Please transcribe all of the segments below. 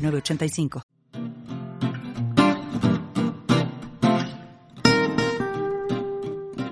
906985.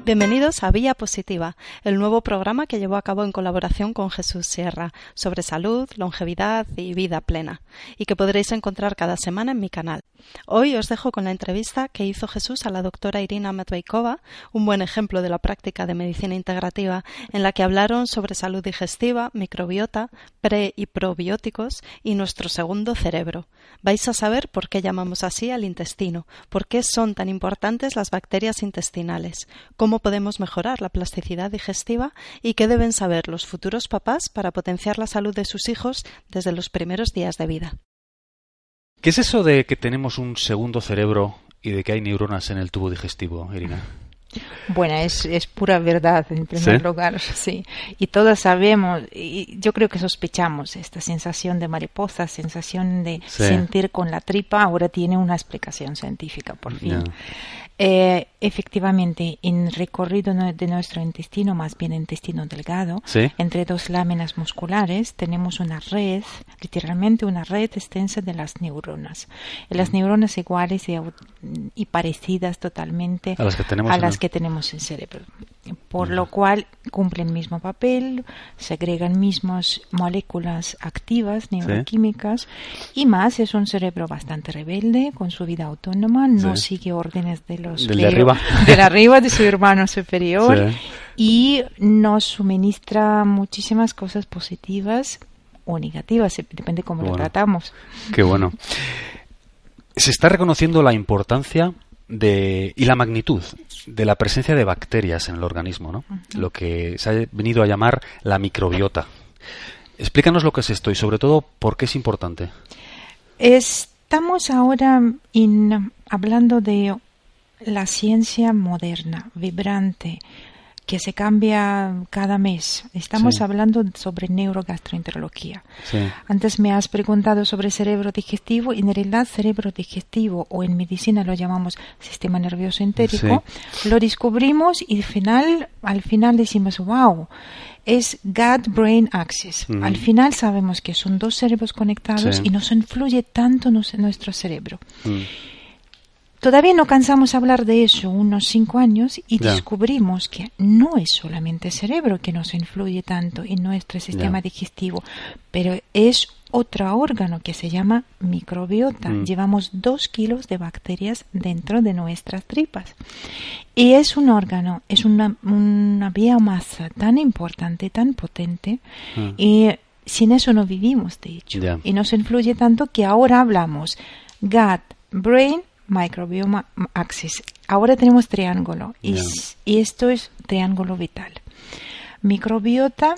Bienvenidos a Vía Positiva, el nuevo programa que llevó a cabo en colaboración con Jesús Sierra sobre salud, longevidad y vida plena, y que podréis encontrar cada semana en mi canal. Hoy os dejo con la entrevista que hizo Jesús a la doctora Irina Medveikova, un buen ejemplo de la práctica de medicina integrativa, en la que hablaron sobre salud digestiva, microbiota, pre y probióticos y nuestro segundo cerebro. Vais a saber por qué llamamos así al intestino, por qué son tan importantes las bacterias intestinales, cómo podemos mejorar la plasticidad digestiva y qué deben saber los futuros papás para potenciar la salud de sus hijos desde los primeros días de vida. ¿Qué es eso de que tenemos un segundo cerebro y de que hay neuronas en el tubo digestivo, Irina? Bueno, es, es pura verdad en primer lugar, sí. Y todos sabemos, y yo creo que sospechamos, esta sensación de mariposa, sensación de sentir con la tripa, ahora tiene una explicación científica, por fin. Eh, efectivamente, en recorrido de nuestro intestino, más bien intestino delgado, entre dos láminas musculares, tenemos una red, literalmente una red extensa de las neuronas. Y las neuronas iguales y, parecidas totalmente a las que tenemos, en, el... que tenemos en cerebro. Por lo cual cumplen el mismo papel, segregan mismas moléculas activas, neuroquímicas, y más es un cerebro bastante rebelde, con su vida autónoma, no sigue órdenes de de arriba. De arriba, de su hermano superior. Y nos suministra muchísimas cosas positivas o negativas, depende cómo lo tratamos. Qué bueno. Se está reconociendo la importancia de, y la magnitud de la presencia de bacterias en el organismo, ¿no? Lo que se ha venido a llamar la microbiota. Explícanos lo que es esto y sobre todo por qué es importante. Estamos ahora hablando de la ciencia moderna, vibrante, que se cambia cada mes. Estamos hablando sobre neurogastroenterología. Antes me has preguntado sobre cerebro digestivo y en realidad cerebro digestivo o en medicina lo llamamos sistema nervioso entérico. Lo descubrimos y al final, al final decimos, wow, es gut-brain axis. Al final sabemos que son dos cerebros conectados y nos influye tanto en nuestro cerebro. Mm. Todavía no cansamos de hablar de eso unos cinco años y descubrimos que no es solamente el cerebro que nos influye tanto en nuestro sistema digestivo, pero es otro órgano que se llama microbiota. Mm. Llevamos dos kilos de bacterias dentro de nuestras tripas. Y es un órgano, es una, una biomasa tan importante, tan potente, mm. y sin eso no vivimos, de hecho. Y nos influye tanto que ahora hablamos gut, brain, microbioma axis. Ahora tenemos triángulo y, esto es triángulo vital. Microbiota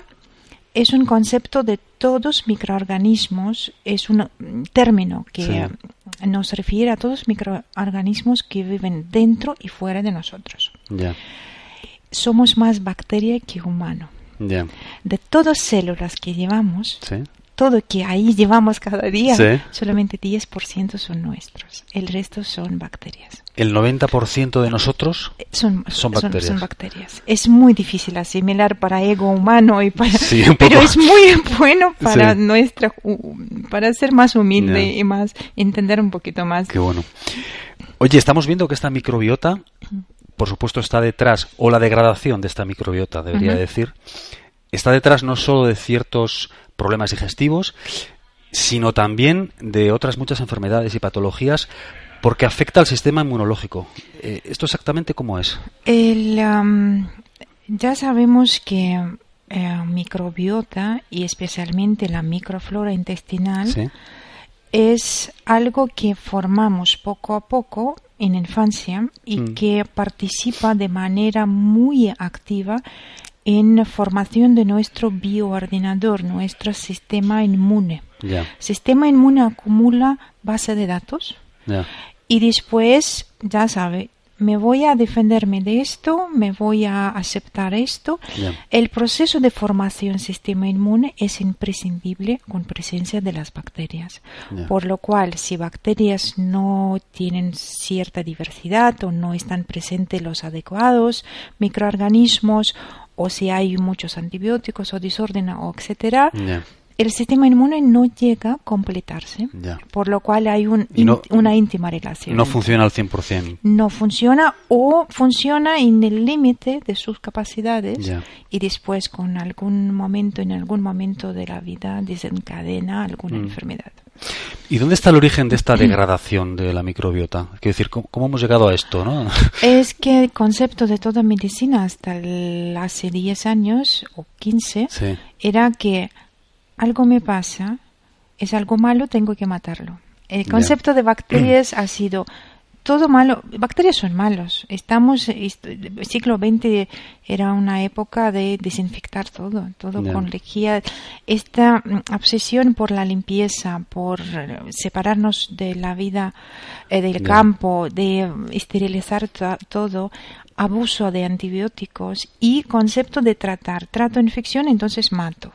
es un concepto de todos microorganismos, es un término que nos refiere a todos microorganismos que viven dentro y fuera de nosotros. Somos más bacteria que humano. De todas células que llevamos, todo que ahí llevamos cada día, solamente 10% son nuestros. El resto son bacterias. ¿El 90% de nosotros eh, son, son, bacterias. Son, bacterias. Es muy difícil asimilar para ego humano, y para, pero es muy bueno para nuestra para ser más humilde y más entender un poquito más. Qué bueno. Oye, estamos viendo que esta microbiota, por supuesto, está detrás, o la degradación de esta microbiota, debería decir, está detrás no solo de ciertos problemas digestivos, sino también de otras muchas enfermedades y patologías porque afecta al sistema inmunológico. Eh, ¿Esto exactamente cómo es? ya sabemos que eh, microbiota y especialmente la microflora intestinal es algo que formamos poco a poco en infancia y mm. que participa de manera muy activa en formación de nuestro bioordenador, nuestro sistema inmune. Ya. Sistema inmune acumula base de datos Ya. y después, ya sabe, me voy a defenderme de esto, me voy a aceptar esto. Ya. El proceso de formación sistema inmune es imprescindible con presencia de las bacterias. Ya. Por lo cual, si bacterias no tienen cierta diversidad o no están presentes los adecuados microorganismos o si hay muchos antibióticos o desorden o etcétera, el sistema inmune no llega a completarse. Por lo cual hay un Y no- in- una íntima relación. No funciona al 100%. No funciona o funciona en el límite de sus capacidades y después con algún momento, en algún momento de la vida desencadena alguna Mm. enfermedad. ¿Y dónde está el origen de esta degradación de la microbiota? Quiero decir, ¿cómo, cómo hemos llegado a esto, no? Es que el concepto de toda medicina hasta el- hace 10 años o 15 Sí. era que algo me pasa, es algo malo, tengo que matarlo. El concepto de bacterias ha sido todo malo. Bacterias son malos. Estamos, est- el siglo XX era una época de desinfectar todo, todo con lejía. Esta mm, obsesión por la limpieza, por eh, separarnos de la vida eh, del campo, de esterilizar to- todo, abuso de antibióticos y concepto de tratar. Trato infección, entonces mato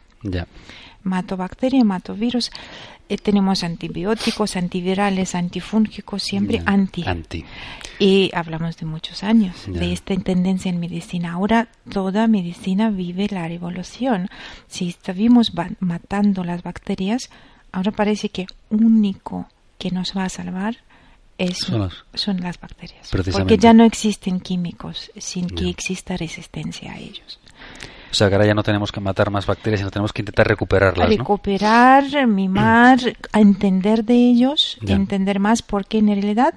mato bacteria, mato virus. Eh, tenemos antibióticos, antivirales, antifúngicos, siempre anti. Anti. Y hablamos de muchos años de esta tendencia en medicina. Ahora toda medicina vive la revolución. Si estuvimos matando las bacterias, ahora parece que único que nos va a salvar es, Son las- son las bacterias. Porque ya no existen químicos sin que exista resistencia a ellos. O sea, que ahora ya no tenemos que matar más bacterias, sino tenemos que intentar recuperarlas, ¿no? recuperar, mimar, a entender de ellos, Ya. entender más porque en realidad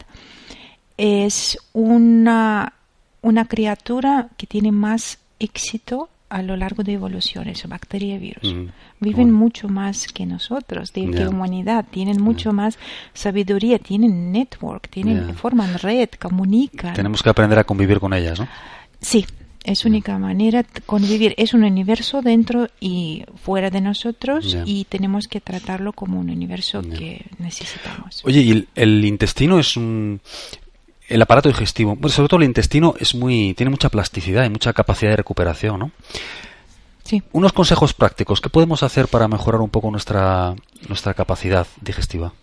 es una, una criatura que tiene más éxito a lo largo de evoluciones, bacteria y virus. Viven Bueno. mucho más que nosotros, de, que Ya. humanidad, tienen mucho más sabiduría, tienen network, tienen, Ya. forman red, comunican. Tenemos que aprender a convivir con ellas, ¿no? Sí, es única manera de convivir. Es un universo dentro y fuera de nosotros y tenemos que tratarlo como un universo que necesitamos. Oye, y el, el intestino es un... El aparato digestivo, bueno, sobre todo el intestino, es muy, tiene mucha plasticidad y mucha capacidad de recuperación, ¿no? Sí. Unos consejos prácticos, ¿qué podemos hacer para mejorar un poco nuestra, nuestra capacidad digestiva?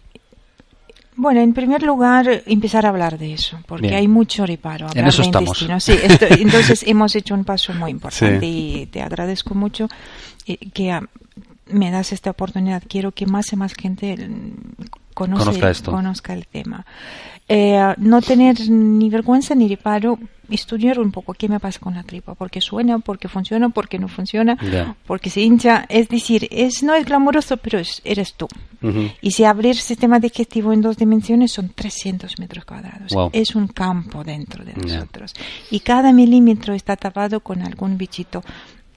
Bueno, en primer lugar, empezar a hablar de eso, porque Bien. hay mucho reparo. En eso de estamos. intestino. Sí, esto- entonces hemos hecho un paso muy importante Sí. y te agradezco mucho eh, que ah, me das esta oportunidad. Quiero que más y más gente mm, conoce- Conozca esto. conozca el tema. Eh, no tener ni vergüenza ni reparo, estudiar un poco qué me pasa con la tripa, porque suena, porque funciona, porque no funciona, porque se hincha. Es decir, es, no es glamoroso, pero es- eres tú. Y si abrir sistema digestivo en dos dimensiones son 300 metros cuadrados. Wow. Es un campo dentro de nosotros. Y cada milímetro está tapado con algún bichito.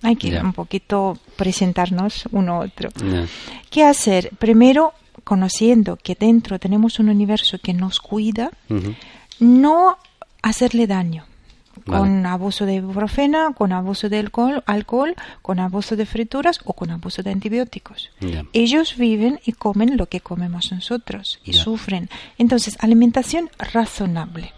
Hay que un poquito presentarnos uno a otro. Ya. ¿Qué hacer? Primero, conociendo que dentro tenemos un universo que nos cuida, no hacerle daño. Vale. Con abuso de ibuprofena, con abuso de alcohol, alcohol, con abuso de frituras o con abuso de antibióticos. Ellos viven y comen lo que comemos nosotros y sufren. Entonces, alimentación razonable.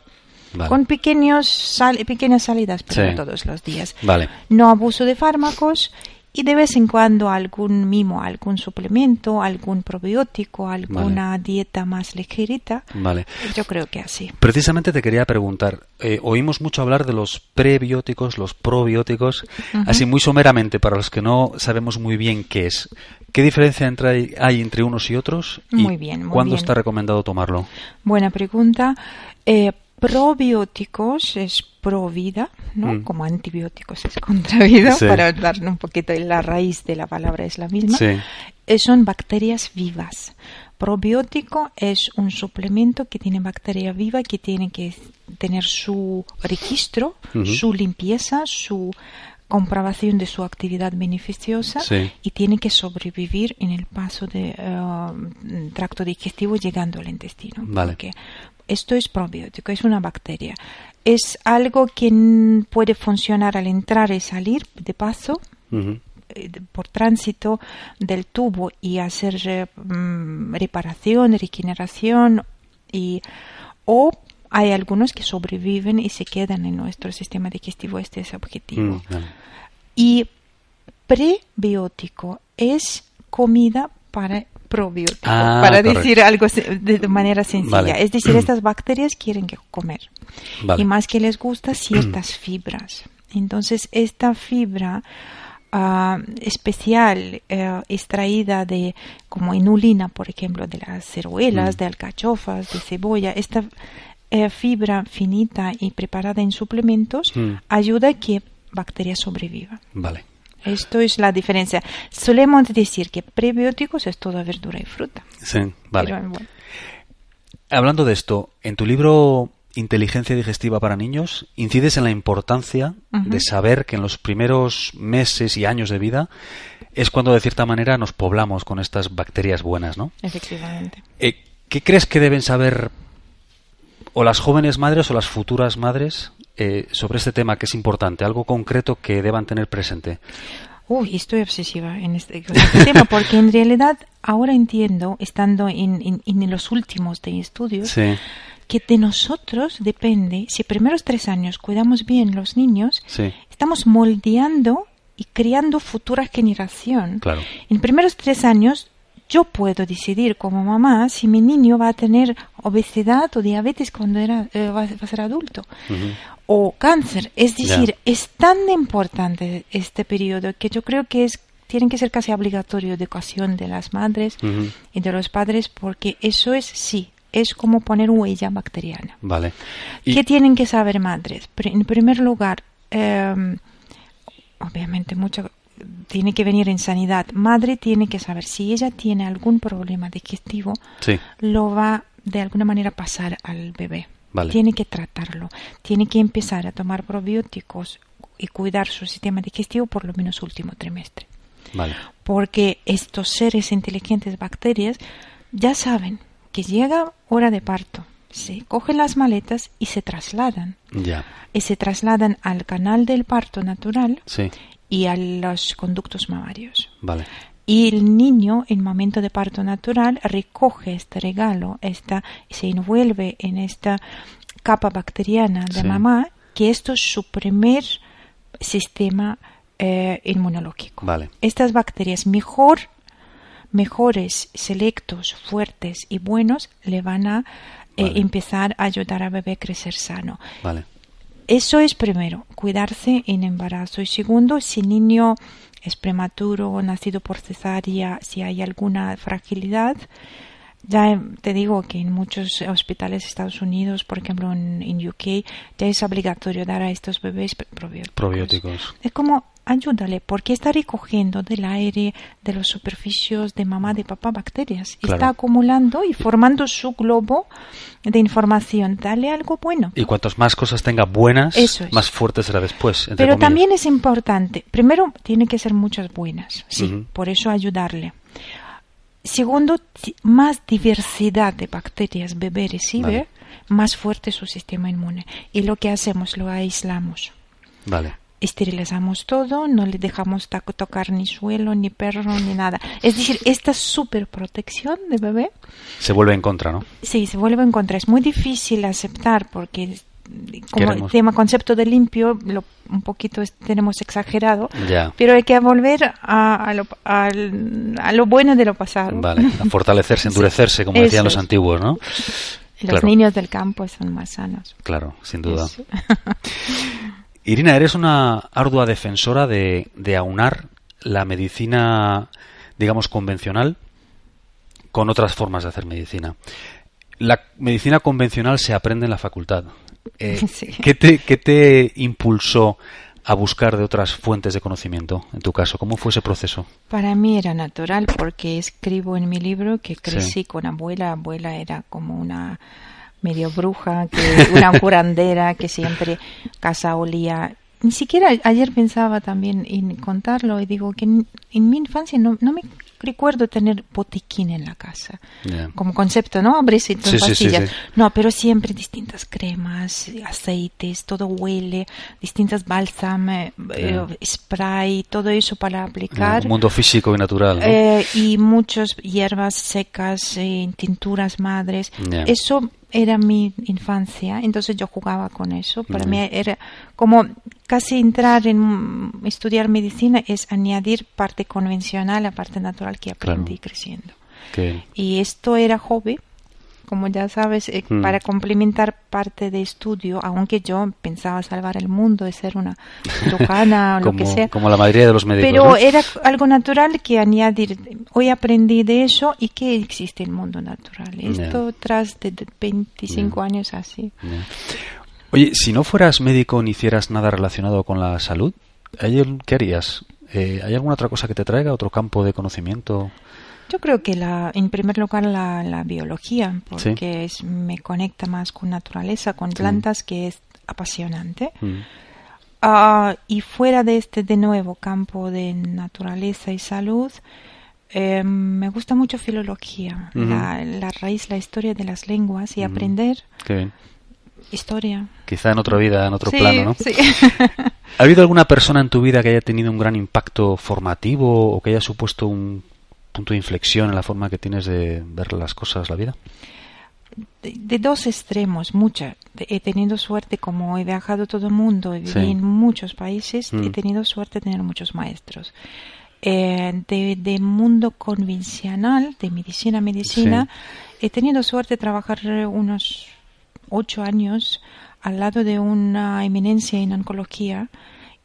Vale. Con pequeños sal- pequeñas salidas, pero Sí. todos los días. Vale. No abuso de fármacos y de vez en cuando algún mimo, algún suplemento, algún probiótico, alguna dieta más ligerita. Vale. Yo creo que así. Precisamente te quería preguntar, eh, oímos mucho hablar de los prebióticos, los probióticos, así muy someramente para los que no sabemos muy bien qué es. ¿Qué diferencia entre, hay entre unos y otros? ¿Y Muy bien, muy ¿Cuándo bien. está recomendado tomarlo? Buena pregunta. Eh, probióticos es pro vida, ¿no? Mm. Como antibióticos es contra vida, Sí. para darle un poquito la raíz de la palabra es la misma. Sí. Eh, son bacterias vivas. Probiótico es un suplemento que tiene bacteria viva que tiene que tener su registro, su limpieza, su comprobación de su actividad beneficiosa Sí. y tiene que sobrevivir en el paso de eh, tracto digestivo llegando al intestino. Vale. Porque esto es probiótico, es una bacteria. Es algo que puede funcionar al entrar y salir de paso, Ujú. por tránsito del tubo y hacer mm, reparación, regeneración y o hay algunos que sobreviven y se quedan en nuestro sistema digestivo. Este es el objetivo. Mm, y prebiótico es comida para probiótico, ah, para decir algo de manera sencilla. Es decir, estas bacterias quieren comer. Y más que les gusta ciertas fibras. Entonces, esta fibra ah, especial eh, extraída de como inulina, por ejemplo, de las ceruelas, mm. de alcachofas, de cebolla, esta eh, fibra finita y preparada en suplementos mm. ayuda a que bacterias sobrevivan. Vale. Esto es la diferencia. Solemos decir que prebióticos es toda verdura y fruta. Sí, vale. Hablando de esto, en tu libro Inteligencia digestiva para niños, incides en la importancia de saber que en los primeros meses y años de vida es cuando de cierta manera nos poblamos con estas bacterias buenas, ¿no? Efectivamente. Eh, ¿Qué crees que deben saber o las jóvenes madres o las futuras madres eh, sobre este tema que es importante, algo concreto que deban tener presente. Uy, estoy obsesiva en este, este tema porque en realidad ahora entiendo, estando en, los últimos de estudios, que de nosotros depende, si primeros tres años cuidamos bien los niños, estamos moldeando y creando futura generación. Claro. En primeros tres años yo puedo decidir como mamá si mi niño va a tener obesidad o diabetes cuando era, eh, va, a ser adulto. O cáncer. Es decir, es tan importante este periodo que yo creo que es tienen que ser casi obligatorio educación de las madres y de los padres porque eso es sí es como poner huella bacteriana. Vale. ¿Qué tienen que saber madres? En primer lugar, em, obviamente mucho tiene que venir en sanidad. Madre tiene que saber si ella tiene algún problema digestivo, lo va de alguna manera pasar al bebé. Tiene que tratarlo. Tiene que empezar a tomar probióticos y cuidar su sistema digestivo por lo menos último trimestre. Porque estos seres inteligentes, bacterias, ya saben que llega hora de parto, se cogen las maletas y se trasladan. Y se trasladan al canal del parto natural y a los conductos mamarios. Vale. Y el niño, en momento de parto natural, recoge este regalo, esta, se envuelve en esta capa bacteriana de mamá, que esto es su primer sistema eh, inmunológico. Vale. Estas bacterias mejor, mejores, selectos, fuertes y buenos le van a eh, empezar a ayudar al bebé a crecer sano. Vale. Eso es primero, cuidarse en embarazo. Y segundo, si el niño es prematuro, nacido por cesárea, si hay alguna fragilidad, ya te digo que en muchos hospitales de Estados Unidos, por ejemplo en, en UK, ya es obligatorio dar a estos bebés probióticos. probióticos. Es como ayúdale, porque está recogiendo del aire, de los superficios de mamá, de papá, bacterias. Está acumulando y formando su globo de información. Dale algo bueno. Y cuantas más cosas tenga buenas, más fuerte será después. Pero también es importante. Primero, tiene que ser muchas buenas. Sí, por eso ayudarle. Segundo, más diversidad de bacterias bebé recibe, más fuerte su sistema inmune. Y lo que hacemos, lo aislamos. Vale esterilizamos todo, no le dejamos tocar ni suelo, ni perro, ni nada. Es decir, esta super protección de bebé se vuelve en contra, ¿no? Sí, se vuelve en contra. Es muy difícil aceptar porque como el tema concepto de limpio lo, un poquito tenemos exagerado, pero hay que volver a, lo, a, lo, bueno de lo pasado. Vale, a fortalecerse, endurecerse, como decían los antiguos, ¿no? Los niños del campo son más sanos. Claro, sin duda. Irina, eres una ardua defensora de, aunar la medicina, digamos, convencional con otras formas de hacer medicina. La medicina convencional se aprende en la facultad. Eh, ¿qué, te, ¿Qué te impulsó a buscar de otras fuentes de conocimiento, en tu caso? ¿Cómo fue ese proceso? Para mí era natural porque escribo en mi libro que crecí con abuela. Abuela era como una medio bruja, que una curandera que siempre casa olía. Ni siquiera ayer pensaba también en contarlo y digo que en, mi infancia no, no me recuerdo tener botiquín en la casa, como concepto, ¿no? Abrirse sí, pastillas. no, pero siempre distintas cremas, aceites, todo huele, distintas bálsamos, eh, spray, todo eso para aplicar. un mundo físico y natural. Eh, y muchas hierbas secas, eh, tinturas madres. Eso era mi infancia, entonces yo jugaba con eso. Para mí era como casi entrar en estudiar medicina es añadir parte convencional a parte natural que aprendí creciendo. Y esto era hobby como ya sabes, eh, mm. para complementar parte de estudio, aunque yo pensaba salvar el mundo, de ser una cirujana o lo que sea. Como la mayoría de los médicos. Pero era algo natural que añadir. Hoy aprendí de eso y que existe el mundo natural. Esto tras de 25 años así. Oye, si no fueras médico ni hicieras nada relacionado con la salud, ¿qué harías? Eh, ¿Hay alguna otra cosa que te traiga, otro campo de conocimiento? Yo creo que la, en primer lugar la, biología, porque me conecta más con naturaleza, con plantas, que es apasionante. Mm. Ah, y fuera de este de nuevo campo de naturaleza y salud, eh, me gusta mucho filología, la, raíz, la historia de las lenguas y aprender historia. Quizá en otra vida, en otro plano, ¿no? Sí. ¿Ha habido alguna persona en tu vida que haya tenido un gran impacto formativo o que haya supuesto un punto de inflexión en la forma que tienes de ver las cosas, la vida? De, dos extremos, mucha. he tenido suerte, como he viajado todo el mundo, he vivido en muchos países, he mm. tenido suerte de tener muchos maestros. Eh, de, mundo convencional, de medicina medicina, he tenido suerte de trabajar unos ocho años al lado de una eminencia en oncología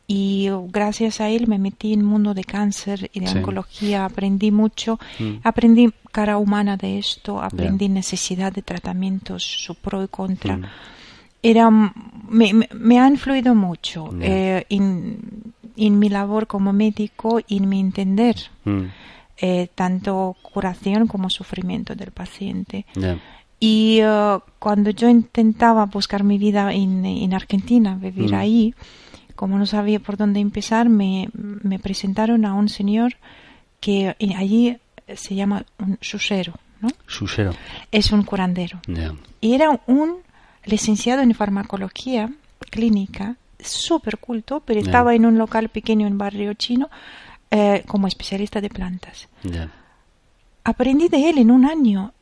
y gracias a él me metí en el mundo de cáncer y de oncología, aprendí mucho, mm. aprendí cara humana de esto, aprendí necesidad de tratamientos, su pro y contra. Mm. Era, me, me, ha influido mucho eh, en, mi labor como médico y en mi entender mm. eh, tanto curación como sufrimiento del paciente. Y uh, cuando yo intentaba buscar mi vida en, en Argentina, vivir ahí, como no sabía por dónde empezar, me, me presentaron a un señor que allí se llama un susero. ¿no? Susero. Es un curandero. Y era un licenciado en farmacología clínica, súper culto, pero estaba en un local pequeño en barrio chino eh, como especialista de plantas. Aprendí de él en un año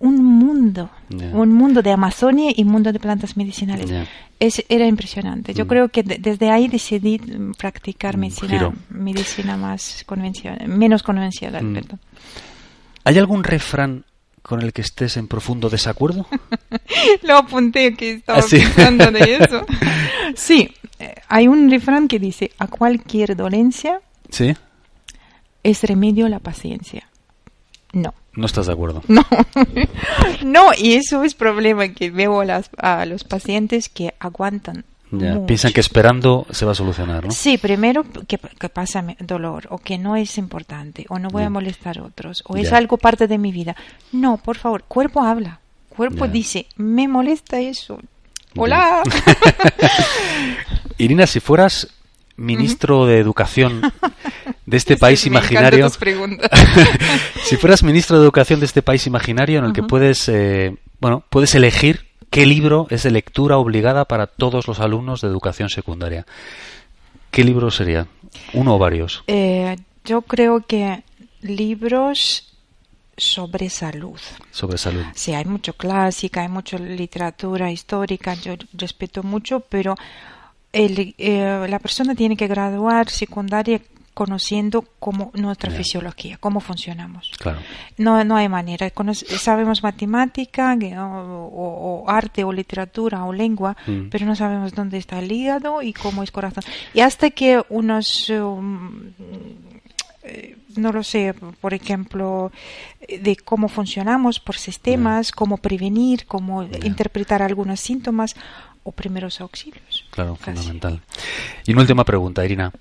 un mundo, un mundo de Amazonia y un mundo de plantas medicinales. Es, era impresionante. Yo mm. creo que desde ahí decidí practicar medicina, medicina más convencional, menos convencional. Mm. ¿Hay algún refrán con el que estés en profundo desacuerdo? Lo apunté que estaba ah, pensando de eso. sí, eh, hay un refrán que dice, a cualquier dolencia ¿Sí? es remedio la paciencia. No. No estás de acuerdo. No, no y eso es problema que veo a, las, a los pacientes que aguantan. piensan que esperando se va a solucionar, ¿no? Sí, primero que, pasa dolor o que no es importante o no voy a molestar a otros o es algo parte de mi vida. No, por favor, cuerpo habla. Cuerpo dice, me molesta eso. Hola. Irina, si fueras ministro de Educación de este país imaginario. si fueras ministro de Educación de este país imaginario en el que puedes, eh, bueno, puedes elegir qué libro es de lectura obligada para todos los alumnos de educación secundaria. ¿Qué libro sería? ¿Uno o varios? Eh, yo creo que libros sobre salud. Sobre salud. Sí, hay mucho clásica, hay mucha literatura histórica, yo respeto mucho, pero el, eh, la persona tiene que graduar secundaria conociendo cómo nuestra fisiología, cómo funcionamos. Claro. No, no hay manera. sabemos matemática o, arte o literatura o lengua, mm. pero no sabemos dónde está el hígado y cómo es corazón. Y hasta que unos... Um, no lo sé, por ejemplo, de cómo funcionamos por sistemas, cómo prevenir, cómo interpretar algunos síntomas, o primeros auxilios. Claro, fundamental. Y una última pregunta, Irina.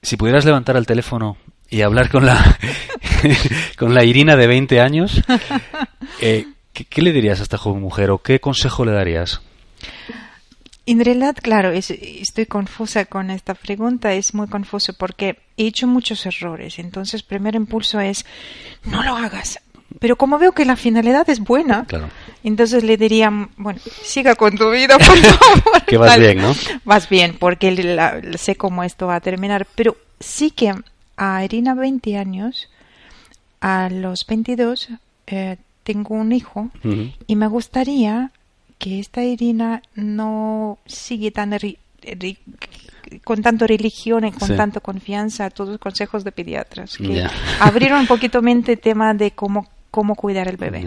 Si pudieras levantar el teléfono y hablar con la, con la Irina de 20 años, eh, ¿qué, le dirías a esta joven mujer o qué consejo le darías? En realidad, claro, estoy confusa con esta pregunta, es muy confuso porque he hecho muchos errores. Entonces, primer impulso es, no lo hagas. Pero como veo que la finalidad es buena, entonces le diría, bueno, siga con tu vida, por favor. que vas bien, ¿no? Vas bien, porque sé cómo esto va a terminar. Pero sí que a Irina 20 años, a los 22, eh, tengo un hijo y me gustaría que esta Irina no sigue tan con tanto religión y con tanta confianza a todos los consejos de pediatras. Que abrieron un poquito mente tema de cómo, cómo cuidar el bebé.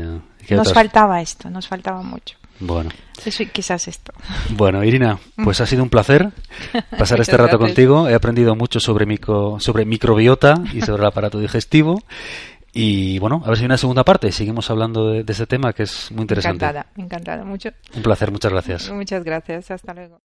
Nos faltaba esto, nos faltaba mucho. Bueno. Eso, quizás esto. Bueno, Irina, pues ha sido un placer pasar este rato contigo. He aprendido mucho sobre, micro, sobre microbiota y sobre el aparato digestivo. Y bueno, a ver si hay una segunda parte. Seguimos hablando de, de ese tema que es muy interesante. Encantada, encantada, mucho. Un placer, muchas gracias. Muchas gracias, hasta luego.